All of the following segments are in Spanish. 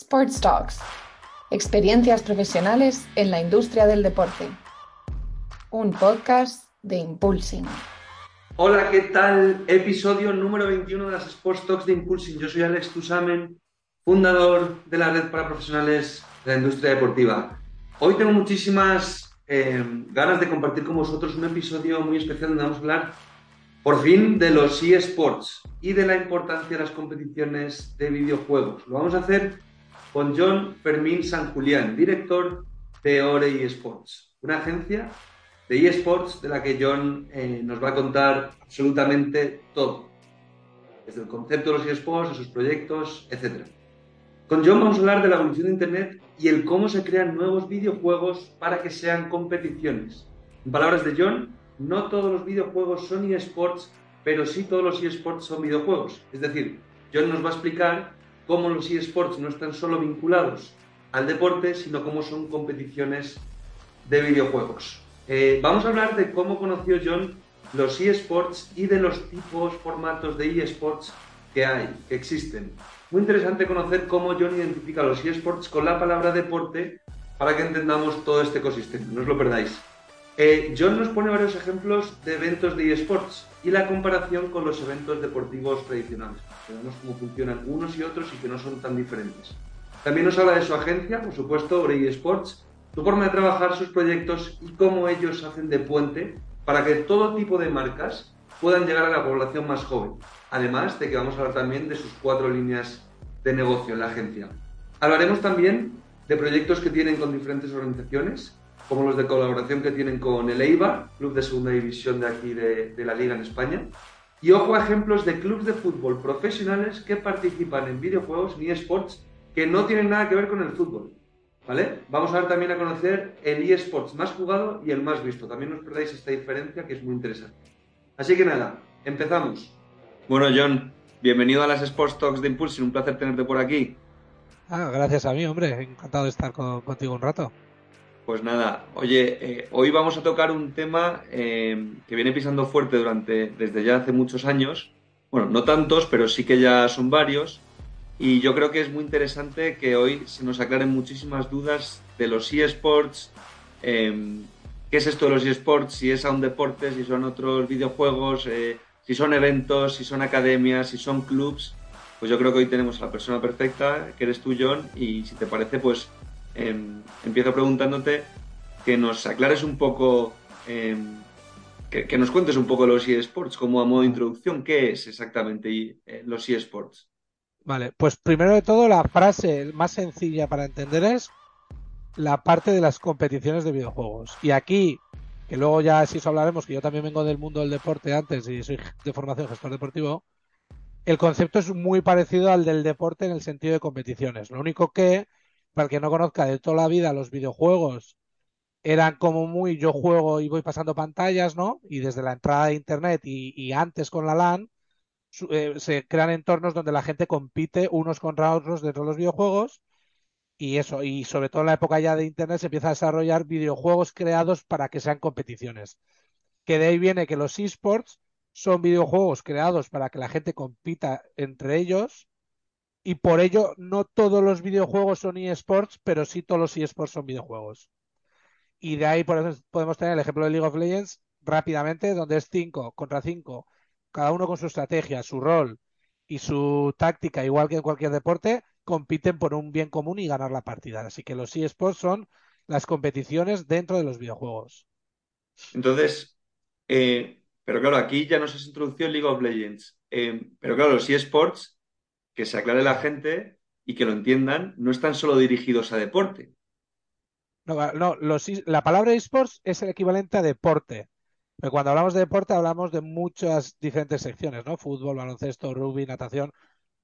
Sports Talks. Experiencias profesionales en la industria del deporte. Un podcast de Impulsing. Hola, ¿qué tal? Episodio número 21 de las Sports Talks de Impulsing. Yo soy Alex Tusamen, fundador de la red para profesionales de la industria deportiva. Hoy tengo muchísimas eh, ganas de compartir con vosotros un episodio muy especial donde vamos a hablar por fin de los eSports y de la importancia de las competiciones de videojuegos. Lo vamos a hacer con John Fermín San Julián, director de Ore eSports, una agencia de eSports de la que John eh, nos va a contar absolutamente todo, desde el concepto de los eSports, de sus proyectos, etc. Con John vamos a hablar de la evolución de Internet y el cómo se crean nuevos videojuegos para que sean competiciones. En palabras de John, no todos los videojuegos son eSports, pero sí todos los eSports son videojuegos. Es decir, John nos va a explicar cómo los eSports no están solo vinculados al deporte, sino cómo son competiciones de videojuegos. Eh, vamos a hablar de cómo conoció John los eSports y de los tipos, formatos de eSports que hay, que existen. Muy interesante conocer cómo John identifica los eSports con la palabra deporte para que entendamos todo este ecosistema. No os lo perdáis. Eh, John nos pone varios ejemplos de eventos de eSports y la comparación con los eventos deportivos tradicionales. Vemos cómo funcionan unos y otros y que no son tan diferentes. También nos habla de su agencia, por supuesto, Orey eSports, su forma de trabajar, sus proyectos y cómo ellos hacen de puente para que todo tipo de marcas puedan llegar a la población más joven. Además de que vamos a hablar también de sus cuatro líneas de negocio en la agencia. Hablaremos también de proyectos que tienen con diferentes organizaciones como los de colaboración que tienen con el Eibar, club de segunda división de aquí de, la liga en España. Y ojo a ejemplos de clubes de fútbol profesionales que participan en videojuegos ni esports que no tienen nada que ver con el fútbol. ¿Vale? Vamos a ver también a conocer el eSports más jugado y el más visto. También os perdáis esta diferencia que es muy interesante. Así que nada, empezamos. Bueno, John, bienvenido a las Sports Talks de Impulse. Un placer tenerte por aquí. Ah, gracias a mí, hombre. Encantado de estar contigo un rato. Pues nada, oye, eh, hoy vamos a tocar un tema eh, que viene pisando fuerte durante, desde ya hace muchos años. Bueno, no tantos, pero sí que ya son varios. Y yo creo que es muy interesante que hoy se nos aclaren muchísimas dudas de los eSports. Eh, ¿Qué es esto de los eSports? Si es a un deporte, si son otros videojuegos, si son eventos, si son academias, si son clubs. Pues yo creo que hoy tenemos a la persona perfecta, que eres tú, John. Y si te parece, pues Em, empiezo preguntándote que nos aclares un poco, em, que, nos cuentes un poco los eSports, como a modo de introducción, ¿qué es exactamente eh, los eSports? Vale, pues primero de todo la frase más sencilla para entender es la parte de las competiciones de videojuegos. Y aquí, que luego ya si os hablaremos, que yo también vengo del mundo del deporte antes y soy de formación gestor deportivo, el concepto es muy parecido al del deporte en el sentido de competiciones. Lo único que para el que no conozca de toda la vida, los videojuegos eran como muy yo juego y voy pasando pantallas, ¿no? Y desde la entrada de Internet y, antes con la LAN, eh, se crean entornos donde la gente compite unos contra otros dentro de los videojuegos. Y eso, y sobre todo en la época ya de Internet se empieza a desarrollar videojuegos creados para que sean competiciones. Que de ahí viene que los esports son videojuegos creados para que la gente compita entre ellos y por ello no todos los videojuegos son eSports, pero sí todos los eSports son videojuegos. Y de ahí podemos tener el ejemplo de League of Legends rápidamente, donde es 5 contra 5, cada uno con su estrategia, su rol y su táctica, igual que en cualquier deporte, compiten por un bien común y ganar la partida. Así que los eSports son las competiciones dentro de los videojuegos. Entonces, eh, pero claro, aquí ya nos has introducido League of Legends. Eh, pero claro, los eSports que se aclare la gente y que lo entiendan, no están solo dirigidos a deporte. No, no la palabra esports es el equivalente a deporte. Pero cuando hablamos de deporte hablamos de muchas diferentes secciones, ¿no? Fútbol, baloncesto, rugby, natación.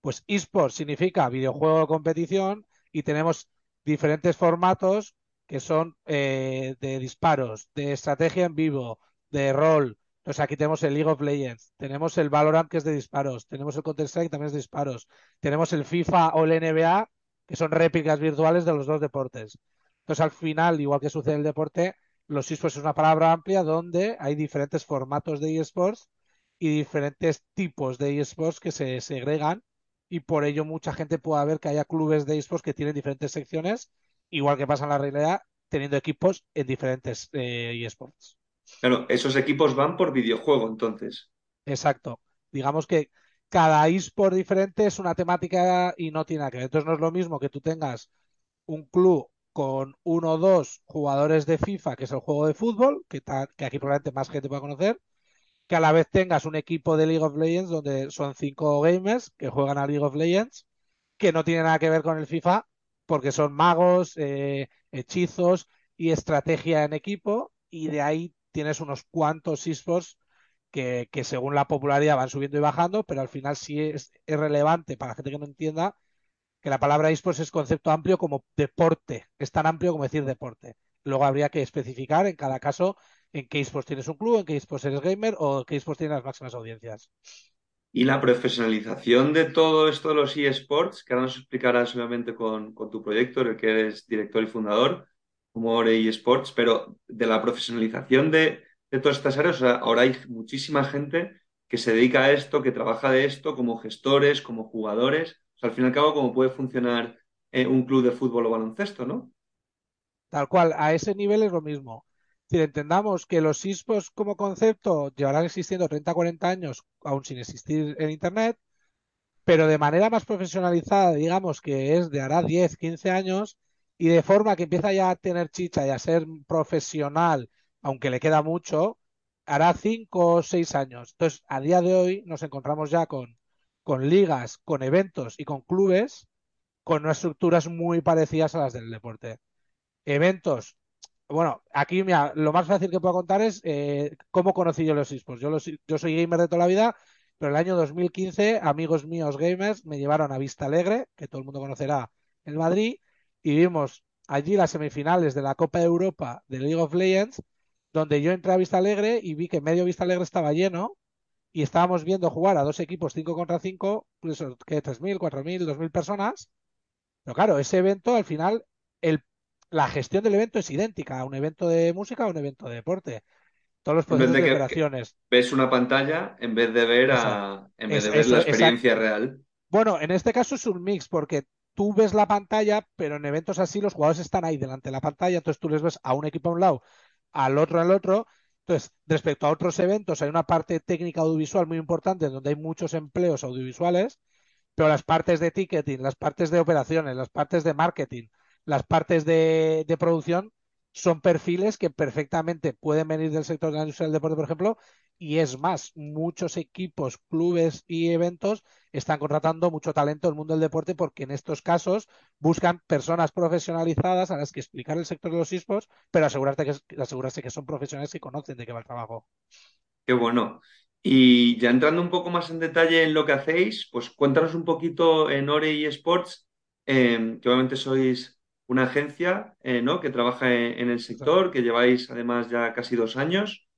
Pues esports significa videojuego de competición y tenemos diferentes formatos que son eh, de disparos, de estrategia en vivo, de rol, entonces aquí tenemos el League of Legends, tenemos el Valorant que es de disparos, tenemos el Counter-Strike también es de disparos, tenemos el FIFA o el NBA que son réplicas virtuales de los dos deportes. Entonces al final, igual que sucede en el deporte, los esports es una palabra amplia donde hay diferentes formatos de esports y diferentes tipos de esports que se segregan y por ello mucha gente puede ver que haya clubes de esports que tienen diferentes secciones, igual que pasa en la realidad, teniendo equipos en diferentes eh, esports. Claro, esos equipos van por videojuego entonces. Exacto. Digamos que cada eSport diferente es una temática y no tiene nada que ver. Entonces no es lo mismo que tú tengas un club con uno o dos jugadores de FIFA, que es el juego de fútbol, que, que aquí probablemente más gente pueda conocer, que a la vez tengas un equipo de League of Legends donde son cinco gamers que juegan a League of Legends, que no tiene nada que ver con el FIFA, porque son magos, eh, hechizos y estrategia en equipo, y de ahí tienes unos cuantos esports que, según la popularidad van subiendo y bajando, pero al final sí es, relevante para la gente que no entienda que la palabra esports es concepto amplio como deporte, es tan amplio como decir deporte. Luego habría que especificar en cada caso en qué esports tienes un club, en qué esports eres gamer o qué esports tienes las máximas audiencias. Y la profesionalización de todo esto de los eSports, que ahora nos explicarás obviamente con, con tu proyecto, en el que eres director y fundador, como Ore eSports, pero de la profesionalización de, de todas estas áreas, o sea, ahora hay muchísima gente que se dedica a esto, que trabaja de esto como gestores, como jugadores. O sea, al fin y al cabo, cómo puede funcionar eh, un club de fútbol o baloncesto, ¿no? Tal cual, a ese nivel es lo mismo. Si entendamos que los esports como concepto llevarán existiendo 30-40 años, aún sin existir en Internet, pero de manera más profesionalizada, digamos que es de hará 10, 15 años, y de forma que empieza ya a tener chicha y a ser profesional, aunque le queda mucho, hará 5 o 6 años. Entonces, a día de hoy nos encontramos ya con, con ligas, con eventos y con clubes con unas estructuras muy parecidas a las del deporte. Eventos bueno, aquí mira, lo más fácil que puedo contar es eh, cómo conocí yo los esports. Yo, yo soy gamer de toda la vida, pero el año 2015 amigos míos gamers me llevaron a Vista Alegre, que todo el mundo conocerá en Madrid, y vimos allí las semifinales de la Copa de Europa de League of Legends, donde yo entré a Vista Alegre y vi que medio Vista Alegre estaba lleno y estábamos viendo jugar a dos equipos 5 contra 5, pues, que 3.000, 4.000, 2.000 personas. Pero claro, ese evento al final, el la gestión del evento es idéntica a un evento de música o un evento de deporte. Todos los procesos de, de, operaciones. Ves una pantalla en vez de ver, a, en vez de ver la experiencia real. Bueno, en este caso es un mix, porque tú ves la pantalla, pero en eventos así los jugadores están ahí delante de la pantalla, entonces tú les ves a un equipo a un lado, al otro al otro. Entonces, respecto a otros eventos, hay una parte técnica audiovisual muy importante donde hay muchos empleos audiovisuales, pero las partes de ticketing, las partes de operaciones, las partes de marketing, las partes de, de, producción son perfiles que perfectamente pueden venir del sector de la industria del deporte, por ejemplo, y es más, muchos equipos, clubes y eventos están contratando mucho talento en el mundo del deporte porque en estos casos buscan personas profesionalizadas a las que explicar el sector de los esports, pero asegurarte que, asegurarse que son profesionales que conocen de qué va el trabajo. Qué bueno. Y ya entrando un poco más en detalle en lo que hacéis, pues cuéntanos un poquito en Ore y Sports, eh, que obviamente sois una agencia eh, ¿no? que trabaja en, en, el sector, que lleváis además ya casi dos años.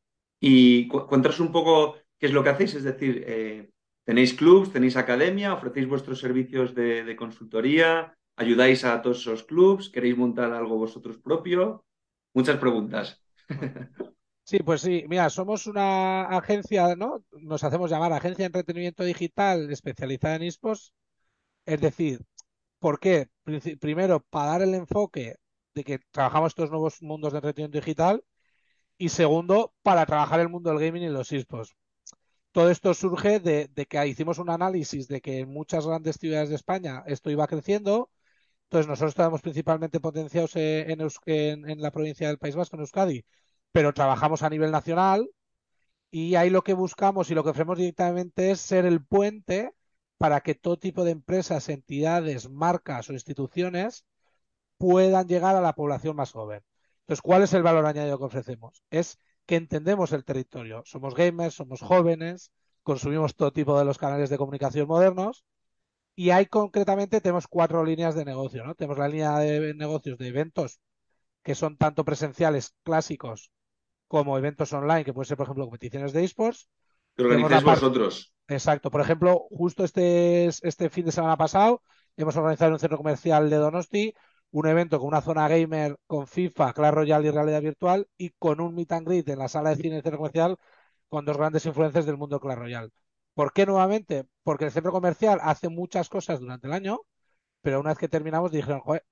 Y cu cuéntanos un poco qué es lo que hacéis, es decir, eh, tenéis clubs, tenéis academia, ofrecéis vuestros servicios de, de, consultoría, ayudáis a todos esos clubs, queréis montar algo vosotros propio. Muchas preguntas. Sí, pues sí, mira, somos una agencia, ¿no? Nos hacemos llamar Agencia de Entretenimiento Digital especializada en esports. Es decir, ¿Por qué? Primero, para dar el enfoque de que trabajamos estos nuevos mundos de entretenimiento digital y segundo, para trabajar el mundo del gaming y los esports. Todo esto surge de, que hicimos un análisis de que en muchas grandes ciudades de España esto iba creciendo. Entonces nosotros estamos principalmente potenciados en, en, en la provincia del País Vasco, en Euskadi, pero trabajamos a nivel nacional y ahí lo que buscamos y lo que ofrecemos directamente es ser el puente para que todo tipo de empresas, entidades, marcas o instituciones puedan llegar a la población más joven. Entonces, ¿cuál es el valor añadido que ofrecemos? Es que entendemos el territorio. Somos gamers, somos jóvenes, consumimos todo tipo de los canales de comunicación modernos y ahí concretamente tenemos cuatro líneas de negocio. ¿no? Tenemos la línea de negocios de eventos que son tanto presenciales clásicos como eventos online, que pueden ser, por ejemplo, competiciones de esports. Que organizáis vosotros. Exacto. Por ejemplo, justo este, este fin de semana pasado hemos organizado en un centro comercial de Donosti un evento con una zona gamer con FIFA, Clash Royale y realidad virtual y con un meet and greet en la sala de cine del centro comercial con dos grandes influencias del mundo Clash Royale. ¿Por qué nuevamente? Porque el centro comercial hace muchas cosas durante el año, pero una vez que terminamos dijeron, joder,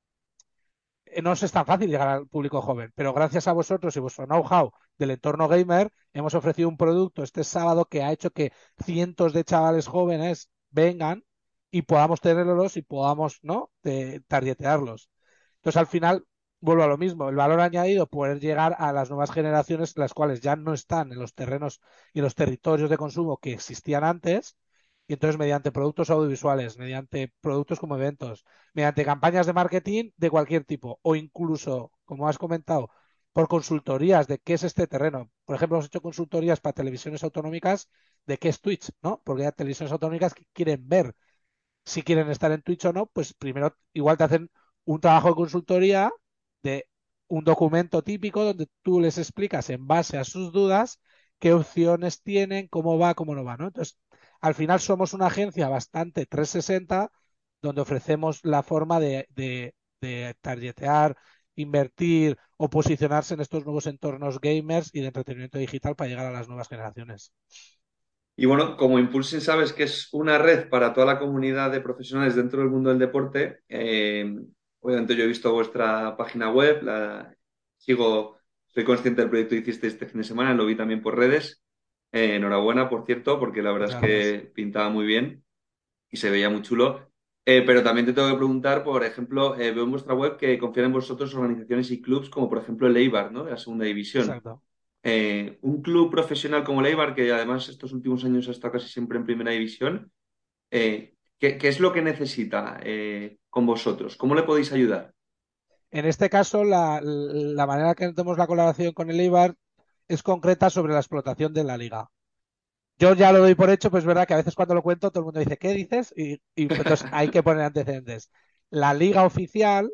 eh, no es tan fácil llegar al público joven, pero gracias a vosotros y vuestro know-how del entorno gamer, hemos ofrecido un producto este sábado que ha hecho que cientos de chavales jóvenes vengan y podamos tenerlos y podamos, ¿no?, de, targetearlos. Entonces, al final, vuelvo a lo mismo, el valor añadido, poder llegar a las nuevas generaciones, las cuales ya no están en los terrenos y los territorios de consumo que existían antes, y entonces mediante productos audiovisuales, mediante productos como eventos, mediante campañas de marketing de cualquier tipo, o incluso, como has comentado, por consultorías de qué es este terreno. Por ejemplo, hemos hecho consultorías para televisiones autonómicas de qué es Twitch, ¿no? Porque hay televisiones autonómicas que quieren ver si quieren estar en Twitch o no, pues primero igual te hacen un trabajo de consultoría de un documento típico donde tú les explicas en base a sus dudas qué opciones tienen, cómo va, cómo no va, ¿no? Entonces, al final somos una agencia bastante 360 donde ofrecemos la forma de, de, de invertir o posicionarse en estos nuevos entornos gamers y de entretenimiento digital para llegar a las nuevas generaciones. Y bueno, como Impulsing sabes que es una red para toda la comunidad de profesionales dentro del mundo del deporte, eh, obviamente yo he visto vuestra página web, la sigo, soy consciente del proyecto que hiciste este fin de semana, lo vi también por redes. Eh, enhorabuena, por cierto, porque la verdad es que pintaba muy bien y se veía muy chulo. Eh, pero también te tengo que preguntar, por ejemplo, veo en vuestra web que confían en vosotros organizaciones y clubs como por ejemplo el Eibar, ¿no? De la segunda división. Exacto. Eh, un club profesional como el que además estos últimos años ha estado casi siempre en primera división, eh, ¿qué, es lo que necesita eh, con vosotros? ¿Cómo le podéis ayudar? En este caso, la, manera que tenemos la colaboración con el Eibar es concreta sobre la explotación de la liga. Yo ya lo doy por hecho, pues es verdad que a veces cuando lo cuento todo el mundo dice, ¿qué dices? Y, y entonces hay que poner antecedentes. La liga oficial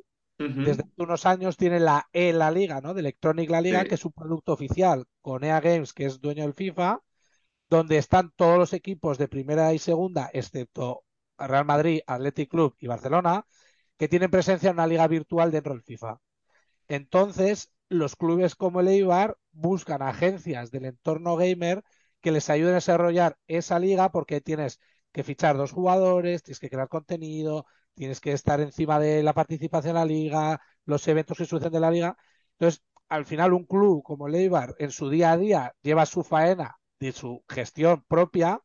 desde unos años tiene la E La Liga, ¿no? De Electronic La Liga, que es un producto oficial con EA Games, que es dueño del FIFA, donde están todos los equipos de primera y segunda, excepto Real Madrid, Athletic Club y Barcelona, que tienen presencia en una liga virtual dentro del FIFA. Entonces, los clubes como el Eibar buscan agencias del entorno gamer que les ayuden a desarrollar esa liga porque tienes que fichar dos jugadores, tienes que crear contenido, tienes que estar encima de la participación en la liga, los eventos que suceden de la liga. Entonces, al final, un club como Leibar en su día a día lleva su faena de su gestión propia,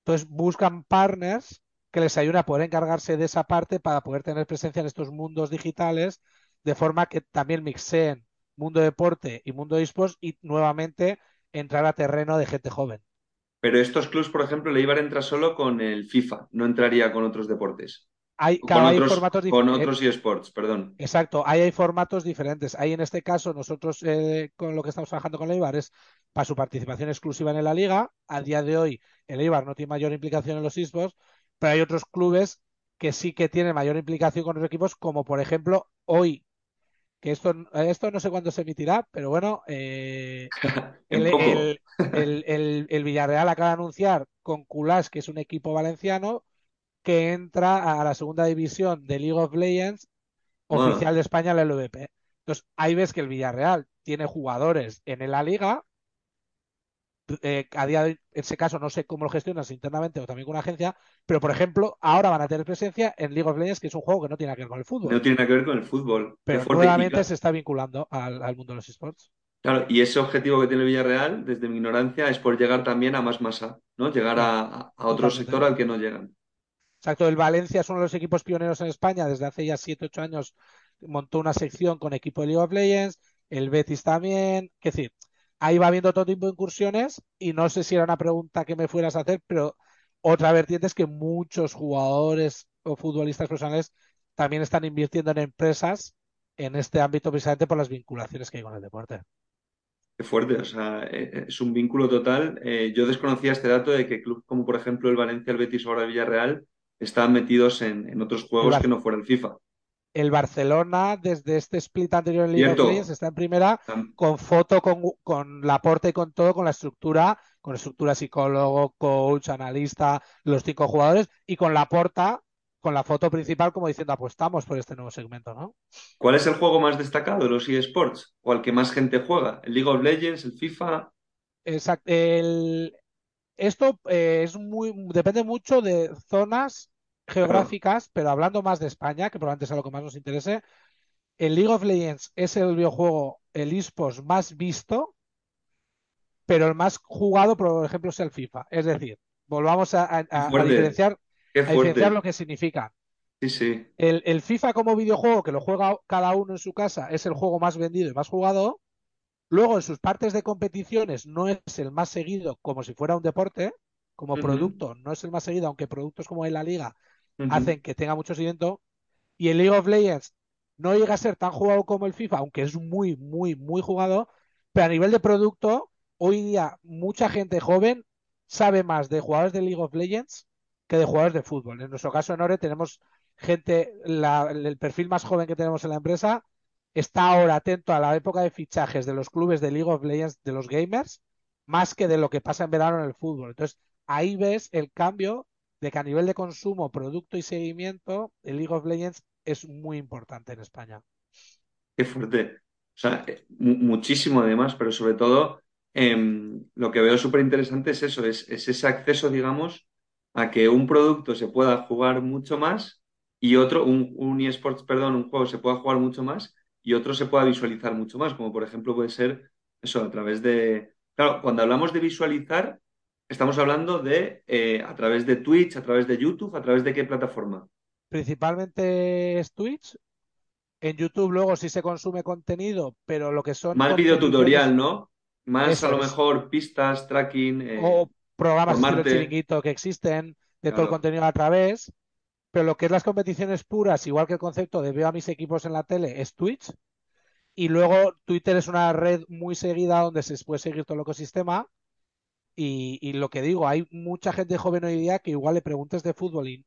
entonces buscan partners que les ayuden a poder encargarse de esa parte para poder tener presencia en estos mundos digitales, de forma que también mixeen mundo deporte y mundo esports y nuevamente entrar a terreno de gente joven. Pero estos clubs, por ejemplo, Leibar entra solo con el FIFA, no entraría con otros deportes. Hay, con, otros, formatos con otros eSports, perdón. Exacto, ahí hay formatos diferentes. Ahí en este caso, nosotros eh, con lo que estamos trabajando con el Eibar es para su participación exclusiva en la liga. A día de hoy, el Eibar no tiene mayor implicación en los eSports, pero hay otros clubes que sí que tienen mayor implicación con los equipos, como por ejemplo hoy, que esto, esto no sé cuándo se emitirá, pero bueno, eh, el, el, el, Villarreal acaba de anunciar con Culás, que es un equipo valenciano, que entra a la segunda división de League of Legends oficial de España, la LVP. Entonces, ahí ves que el Villarreal tiene jugadores en la liga. Eh, a día de en ese caso no sé cómo lo gestionas internamente o también con una agencia, pero por ejemplo, ahora van a tener presencia en League of Legends, que es un juego que no tiene que ver con el fútbol. No tiene nada que ver con el fútbol. Pero nuevamente se está vinculando al, mundo de los esports. Claro, y ese objetivo que tiene Villarreal, desde mi ignorancia, es por llegar también a más masa, ¿no? Llegar a, a otro sector al que no llegan. Exacto, el Valencia es uno de los equipos pioneros en España, desde hace ya 7-8 años montó una sección con equipo de League of Legends, el Betis también, es decir, ahí va habiendo todo tipo de incursiones y no sé si era una pregunta que me fueras a hacer, pero otra vertiente es que muchos jugadores o futbolistas profesionales también están invirtiendo en empresas en este ámbito precisamente por las vinculaciones que hay con el deporte. Qué fuerte, o sea, eh, eh, es un vínculo total. Eh, yo desconocía este dato de que clubes como por ejemplo el Valencia, el Betis o ahora el Villarreal estaban metidos en, otros juegos que no fuera el FIFA. El Barcelona, desde este split anterior en Liga de está en primera con foto, con, con la aporte y con todo, con la estructura, con estructura psicólogo, coach, analista, los cinco jugadores, y con la porta, con la foto principal, como diciendo apostamos por este nuevo segmento, ¿no? ¿Cuál es el juego más destacado de los eSports? ¿O al que más gente juega? ¿El League of Legends, el FIFA? Exacto. El, esto eh, es muy, depende mucho de zonas geográficas, pero hablando más de España, que probablemente sea lo que más nos interese, el League of Legends es el videojuego, el esports más visto, pero el más jugado, por ejemplo, es el FIFA. Es decir, volvamos a, diferenciar, lo que significa. Sí, sí. El, el, FIFA como videojuego, que lo juega cada uno en su casa, es el juego más vendido y más jugado. Luego, en sus partes de competiciones, no es el más seguido como si fuera un deporte. Como producto, no es el más seguido, aunque productos como en la liga hacen que tenga mucho seguimiento. Y el League of Legends no llega a ser tan jugado como el FIFA, aunque es muy, muy, muy jugado. Pero a nivel de producto, hoy día mucha gente joven sabe más de jugadores de League of Legends que de jugadores de fútbol. En nuestro caso en Ore tenemos gente, el perfil más joven que tenemos en la empresa está ahora atento a la época de fichajes de los clubes de League of Legends, de los gamers, más que de lo que pasa en verano en el fútbol. Entonces, ahí ves el cambio de que a nivel de consumo, producto y seguimiento, el League of Legends es muy importante en España. Qué fuerte. O sea, eh, muchísimo además, pero sobre todo em, lo que veo súper interesante es eso, es, ese acceso, digamos, a que un producto se pueda jugar mucho más y otro, un, un eSports, perdón, un juego se pueda jugar mucho más y otro se pueda visualizar mucho más, como por ejemplo puede ser eso a través de... Claro, cuando hablamos de visualizar, estamos hablando de eh, a través de Twitch, a través de YouTube, a través de qué plataforma. Principalmente es Twitch. En YouTube luego sí se consume contenido, pero lo que son... Más videotutorial, ¿no? Más a lo mejor pistas, tracking. Eh, o programas de chiringuito que existen, de todo el contenido a través. Pero lo que es las competiciones puras, igual que el concepto de veo a mis equipos en la tele, es Twitch. Y luego Twitter es una red muy seguida donde se puede seguir todo el ecosistema. Y, lo que digo, hay mucha gente joven hoy día que igual le preguntes de fútbol y,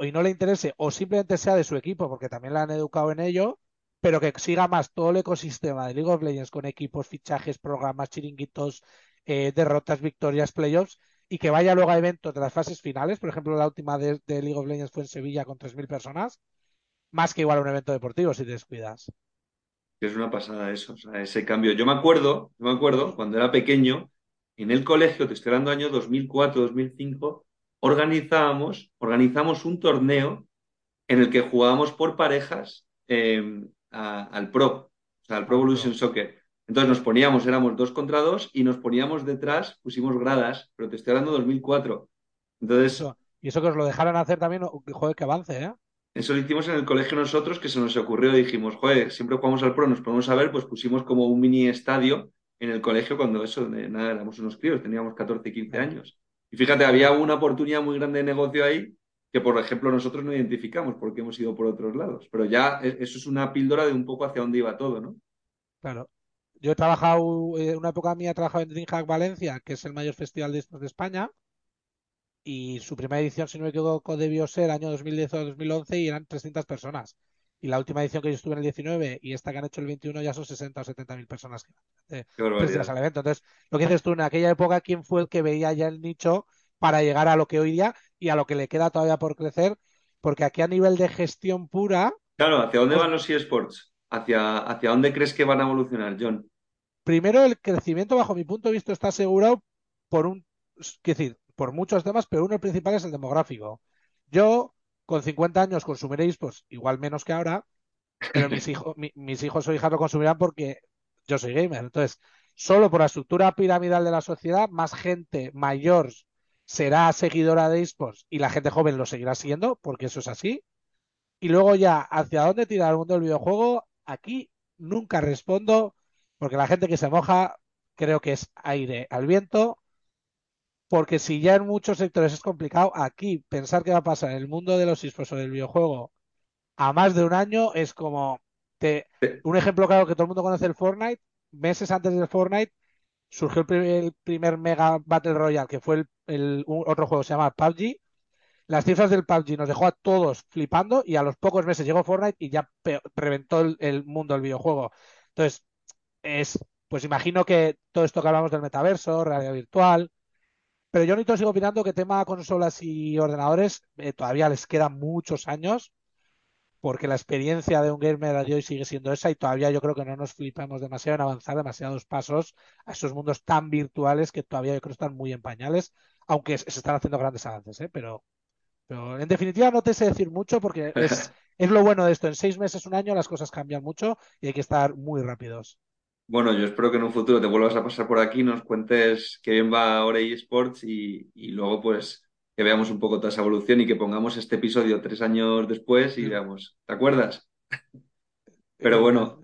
y no le interese, o simplemente sea de su equipo, porque también la han educado en ello, pero que siga más todo el ecosistema de League of Legends con equipos, fichajes, programas, chiringuitos, eh, derrotas, victorias, playoffs, y que vaya luego a eventos de las fases finales. Por ejemplo, la última de, League of Legends fue en Sevilla con 3.000 personas, más que igual un evento deportivo si te descuidas. Es una pasada eso, o sea, ese cambio. Yo me acuerdo, yo me acuerdo cuando era pequeño, en el colegio, te estoy hablando año 2004, 2005, organizábamos, organizamos un torneo en el que jugábamos por parejas eh, al Pro, o sea, al Pro Evolution Soccer. Entonces nos poníamos, éramos dos contra dos y nos poníamos detrás, pusimos gradas, pero te estoy hablando de 2004. Entonces, y eso que os lo dejaran hacer también, joder, que avance, ¿eh? Eso lo hicimos en el colegio nosotros, que se nos ocurrió, dijimos, joder, siempre jugamos al pro, nos podemos a ver, pues pusimos como un mini estadio en el colegio cuando eso, nada, éramos unos críos, teníamos 14, 15 años. Y fíjate, había una oportunidad muy grande de negocio ahí que, por ejemplo, nosotros no identificamos porque hemos ido por otros lados. Pero ya e, eso es una píldora de un poco hacia dónde iba todo, ¿no? Claro. Yo he trabajado, en una época mía he trabajado en DreamHack Valencia, que es el mayor festival de de España, y su primera edición, si no me equivoco, debió ser año 2010 o 2011 y eran 300 personas. Y la última edición que yo estuve en el 19 y esta que han hecho el 21 ya son 60 o 70 mil personas que al evento. Entonces, lo que dices tú, en aquella época, ¿quién fue el que veía ya el nicho para llegar a lo que hoy día y a lo que le queda todavía por crecer? Porque aquí a nivel de gestión pura... Claro, ¿hacia dónde pues van los eSports? ¿Hacia, ¿Hacia dónde crees que van a evolucionar, John? Primero, el crecimiento, bajo mi punto de vista, está asegurado por un... Es decir, por muchos temas, pero uno principal es el demográfico. Yo, con 50 años, consumiréis, pues igual menos que ahora, pero mis, hijos, mis hijos o hijas lo consumirán porque yo soy gamer. Entonces, solo por la estructura piramidal de la sociedad, más gente mayor será seguidora de esports y la gente joven lo seguirá siguiendo, porque eso es así. Y luego ya, ¿hacia dónde tira el mundo del videojuego? Aquí nunca respondo, porque la gente que se moja creo que es aire al viento, porque si ya en muchos sectores es complicado, aquí pensar qué va a pasar en el mundo de los esports o del videojuego a más de un año es como te... un ejemplo claro que todo el mundo conoce el Fortnite, meses antes del Fortnite surgió el primer, Mega Battle Royale, que fue el, otro juego, se llama PUBG. Las cifras del PUBG nos dejó a todos flipando y a los pocos meses llegó Fortnite y ya reventó el, el mundo del videojuego. Entonces, es, pues imagino que todo esto que hablamos del metaverso, realidad virtual, pero yo ni sigo opinando que tema consolas y ordenadores eh, todavía les quedan muchos años. porque la experiencia de un gamer de hoy sigue siendo esa y todavía yo creo que no nos flipamos demasiado en avanzar demasiados pasos a esos mundos tan virtuales que todavía yo creo están muy en pañales, aunque se están haciendo grandes avances, ¿eh? pero, pero en definitiva no te sé decir mucho porque es, es lo bueno de esto, en seis meses, un año las cosas cambian mucho y hay que estar muy rápidos. Bueno, yo espero que en un futuro te vuelvas a pasar por aquí, nos cuentes qué bien va ahora eSports y, y luego pues que veamos un poco toda esa evolución y que pongamos este episodio tres años después y veamos, ¿te acuerdas? Pero bueno,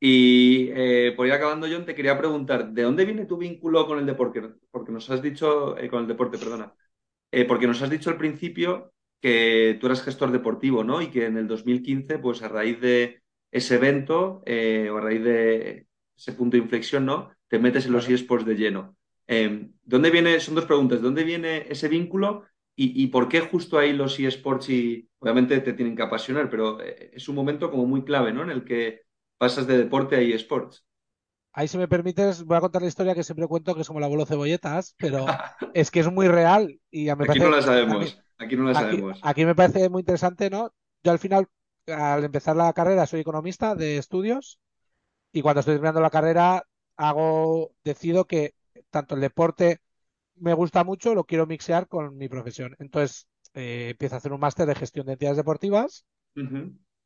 y eh, por ir acabando, John, te quería preguntar, ¿de dónde viene tu vínculo con el deporte? Porque nos has dicho, eh, con el deporte, perdona, eh, porque nos has dicho al principio que tú eras gestor deportivo, ¿no? Y que en el 2015, pues a raíz de ese evento o a raíz de ese punto de inflexión, ¿no? Te metes en los eSports de lleno. Eh, ¿Dónde viene, son dos preguntas, ¿dónde viene ese vínculo y, por qué justo ahí los eSports y obviamente te tienen que apasionar, pero eh, es un momento como muy clave, ¿no? En el que pasas de deporte a eSports. Ahí, si me permites, voy a contar la historia que siempre cuento, que es como la abuelo cebolletas, pero es que es muy real y me Aquí no la sabemos, aquí no la sabemos. Aquí me parece muy interesante, ¿no? Yo al final, al empezar la carrera, soy economista de estudios y cuando estoy terminando la carrera, hago, decido que tanto el deporte me gusta mucho, lo quiero mixear con mi profesión. Entonces, eh, empiezo a hacer un máster de gestión de entidades deportivas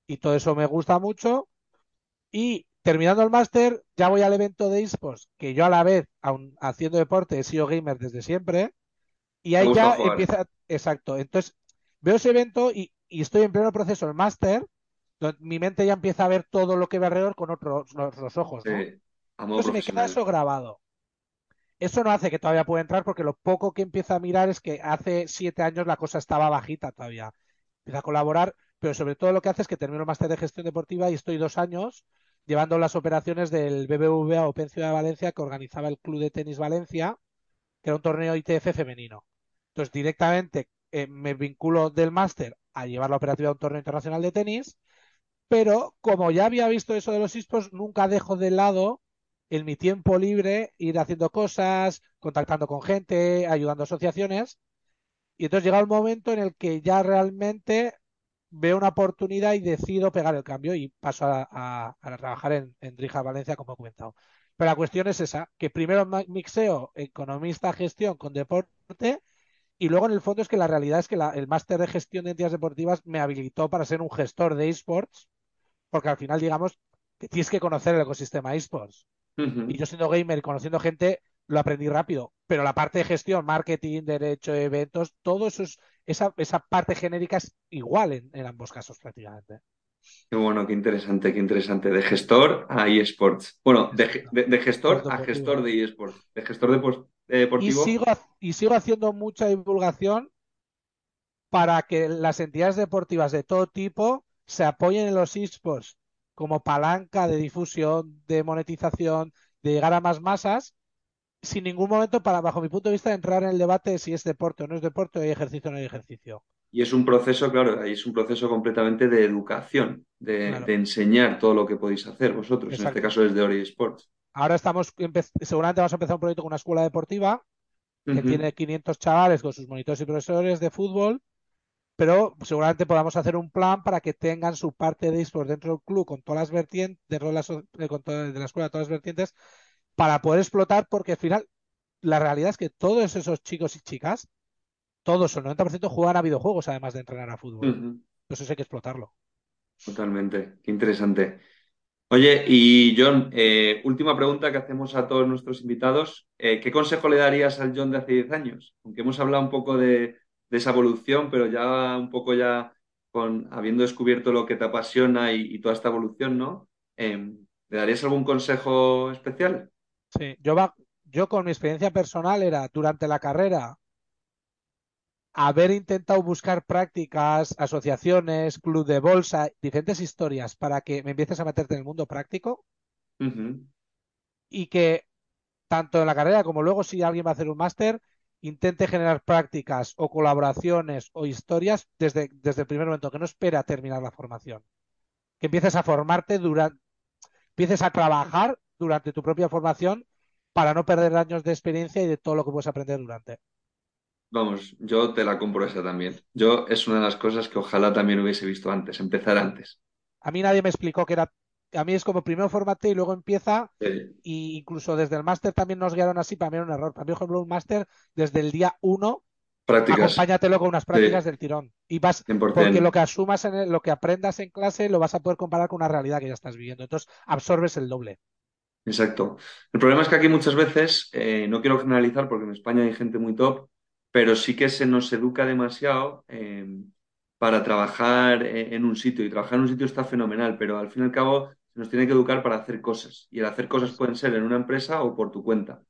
y todo eso me gusta mucho. Y terminando el máster, ya voy al evento de esports, que yo a la vez, aun haciendo deporte, he sido gamer desde siempre. Y ahí ya empieza, exacto. Entonces, veo ese evento y, estoy en pleno proceso el máster, mi mente ya empieza a ver todo lo que ve alrededor con otros los, ojos. Entonces me queda eso grabado. Eso no hace que todavía pueda entrar porque lo poco que empieza a mirar es que hace siete años la cosa estaba bajita todavía. Empieza a colaborar, pero sobre todo lo que hace es que termino el máster de gestión deportiva y estoy dos años llevando las operaciones del BBVA Open Ciudad de Valencia que organizaba el Club de Tenis Valencia, que era un torneo ITF femenino. Entonces directamente eh, me vinculo del máster a llevar la operativa de un torneo internacional de tenis, pero como ya había visto eso de los esports, nunca dejo de lado en mi tiempo libre ir haciendo cosas, contactando con gente, ayudando a asociaciones. Y entonces llega el momento en el que ya realmente veo una oportunidad y decido pegar el cambio y paso a, trabajar en, en Valencia, como he comentado. Pero la cuestión es esa, que primero mixeo economista, gestión con deporte y luego en el fondo es que la realidad es que el máster de gestión de entidades deportivas me habilitó para ser un gestor de esports, porque al final digamos que tienes que conocer el ecosistema esports. Y yo siendo gamer y conociendo gente, lo aprendí rápido. Pero la parte de gestión, marketing, derecho, eventos, todo eso es, esa, esa parte genérica es igual en, ambos casos prácticamente. Qué bueno, qué interesante, qué interesante. De gestor a eSports. Bueno, de, gestor a gestor de eSports. De gestor de, deportivo. Y sigo, y sigo haciendo mucha divulgación para que las entidades deportivas de todo tipo se apoyen en los eSports como palanca de difusión, de monetización, de llegar a más masas, sin ningún momento, para, bajo mi punto de vista, entrar en el debate de si es deporte o no es deporte, o hay ejercicio o no hay ejercicio. Y es un proceso, claro, ahí es un proceso completamente de educación, de, enseñar todo lo que podéis hacer vosotros, en este caso es de Ori Sports. Ahora estamos, seguramente vamos a empezar un proyecto con una escuela deportiva que tiene 500 chavales con sus monitores y profesores de fútbol pero seguramente podamos hacer un plan para que tengan su parte de esports dentro del club con todas las vertientes, de, eh, con de la escuela, todas las vertientes, para poder explotar, porque al final la realidad es que todos esos chicos y chicas, todos, el 90% juegan a videojuegos además de entrenar a fútbol. Eso hay que explotarlo. Totalmente, qué interesante. Oye, y John, eh, última pregunta que hacemos a todos nuestros invitados. Eh, ¿Qué consejo le darías al John de hace 10 años? Aunque hemos hablado un poco de, de esa evolución, pero ya un poco ya con habiendo descubierto lo que te apasiona y, toda esta evolución, ¿no? Em, ¿Le darías algún consejo especial? Sí, yo, va, yo con mi experiencia personal era durante la carrera haber intentado buscar prácticas, asociaciones, club de bolsa, diferentes historias para que me empieces a meterte en el mundo práctico y que tanto en la carrera como luego si alguien va a hacer un máster, intente generar prácticas o colaboraciones o historias desde, desde el primer momento, que no espera terminar la formación. Que empieces a formarte durante, empieces a trabajar durante tu propia formación para no perder años de experiencia y de todo lo que puedes aprender durante. vamos, yo te la compro esa también. Yo es una de las cosas que ojalá también hubiese visto antes, empezar antes. A mí nadie me explicó que era. A mí es como primero formate y luego empieza. Sí. Y incluso desde el máster también nos guiaron así, para mí era un error. Para mí, por ejemplo, un máster desde el día uno, Prácticas, acompáñatelo con unas prácticas del tirón. Y vas, 100%. porque lo que asumas en el- lo que aprendas en clase lo vas a poder comparar con una realidad que ya estás viviendo. Entonces absorbes el doble. Exacto. El problema es que aquí muchas veces, eh, no quiero generalizar porque en España hay gente muy top, pero sí que se nos educa demasiado eh, para trabajar eh, en un sitio. Y trabajar en un sitio está fenomenal, pero al fin y al cabo se nos tiene que educar para hacer cosas. Y el hacer cosas pueden ser en una empresa o por tu cuenta.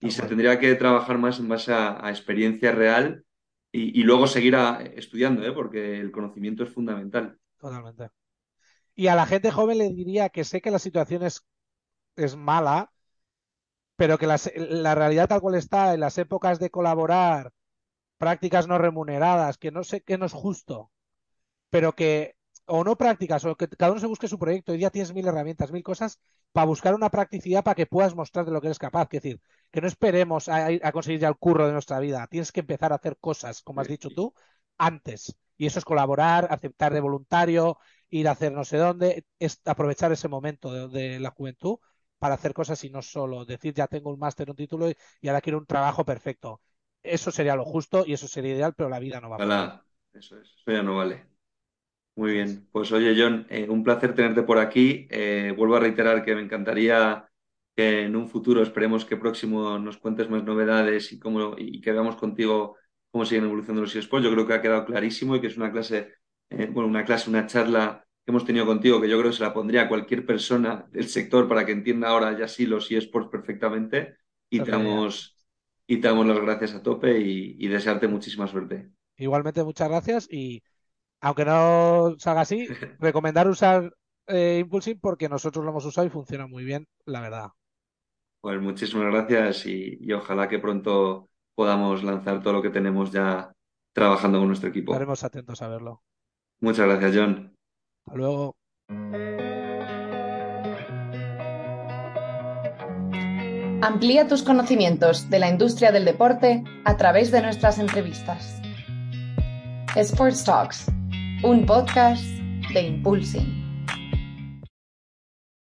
Y se tendría que trabajar más en base a, a experiencia real y, y luego seguir a- estudiando, ¿eh? Porque el conocimiento es fundamental. Totalmente. Y a la gente joven le diría que sé que la situación es, es mala, pero que las- la realidad tal cual está en las épocas de colaborar, prácticas no remuneradas, que no sé qué no es justo, pero que, o no prácticas, o que cada uno se busque su proyecto. Hoy día tienes mil herramientas, mil cosas para buscar una practicidad para que puedas mostrar de lo que eres capaz. Es decir, que no esperemos a, a conseguir ya el curro de nuestra vida. Tienes que empezar a hacer cosas, como has dicho tú, antes. Y eso es colaborar, aceptar de voluntario, ir a hacer no sé dónde, es aprovechar ese momento de, de la juventud para hacer cosas y no solo decir ya tengo un máster, un título y, y ahora quiero un trabajo perfecto. Eso sería lo justo y eso sería ideal, pero la vida no va. Ojalá. Eso es. Eso ya no vale. Muy bien, pues oye John, eh, un placer tenerte por aquí. Eh, vuelvo a reiterar que me encantaría que en un futuro, esperemos que próximo nos cuentes más novedades y, cómo, y que veamos contigo cómo siguen evolucionando los eSports. Yo creo que ha quedado clarísimo y que es una clase, eh, bueno, una clase, una charla que hemos tenido contigo que yo creo que se la pondría a cualquier persona del sector para que entienda ahora ya sí los eSports perfectamente y te damos, y te damos las gracias a tope y, y desearte muchísima suerte. Igualmente, muchas gracias y aunque no salga así, recomendar usar eh, Impulsing porque nosotros lo hemos usado y funciona muy bien, la verdad. Pues muchísimas gracias y, y ojalá que pronto podamos lanzar todo lo que tenemos ya trabajando con nuestro equipo. Estaremos atentos a verlo. Muchas gracias, John. Hasta luego. Amplía tus conocimientos de la industria del deporte a través de nuestras entrevistas. Sports Talks, un podcast de Impulsing.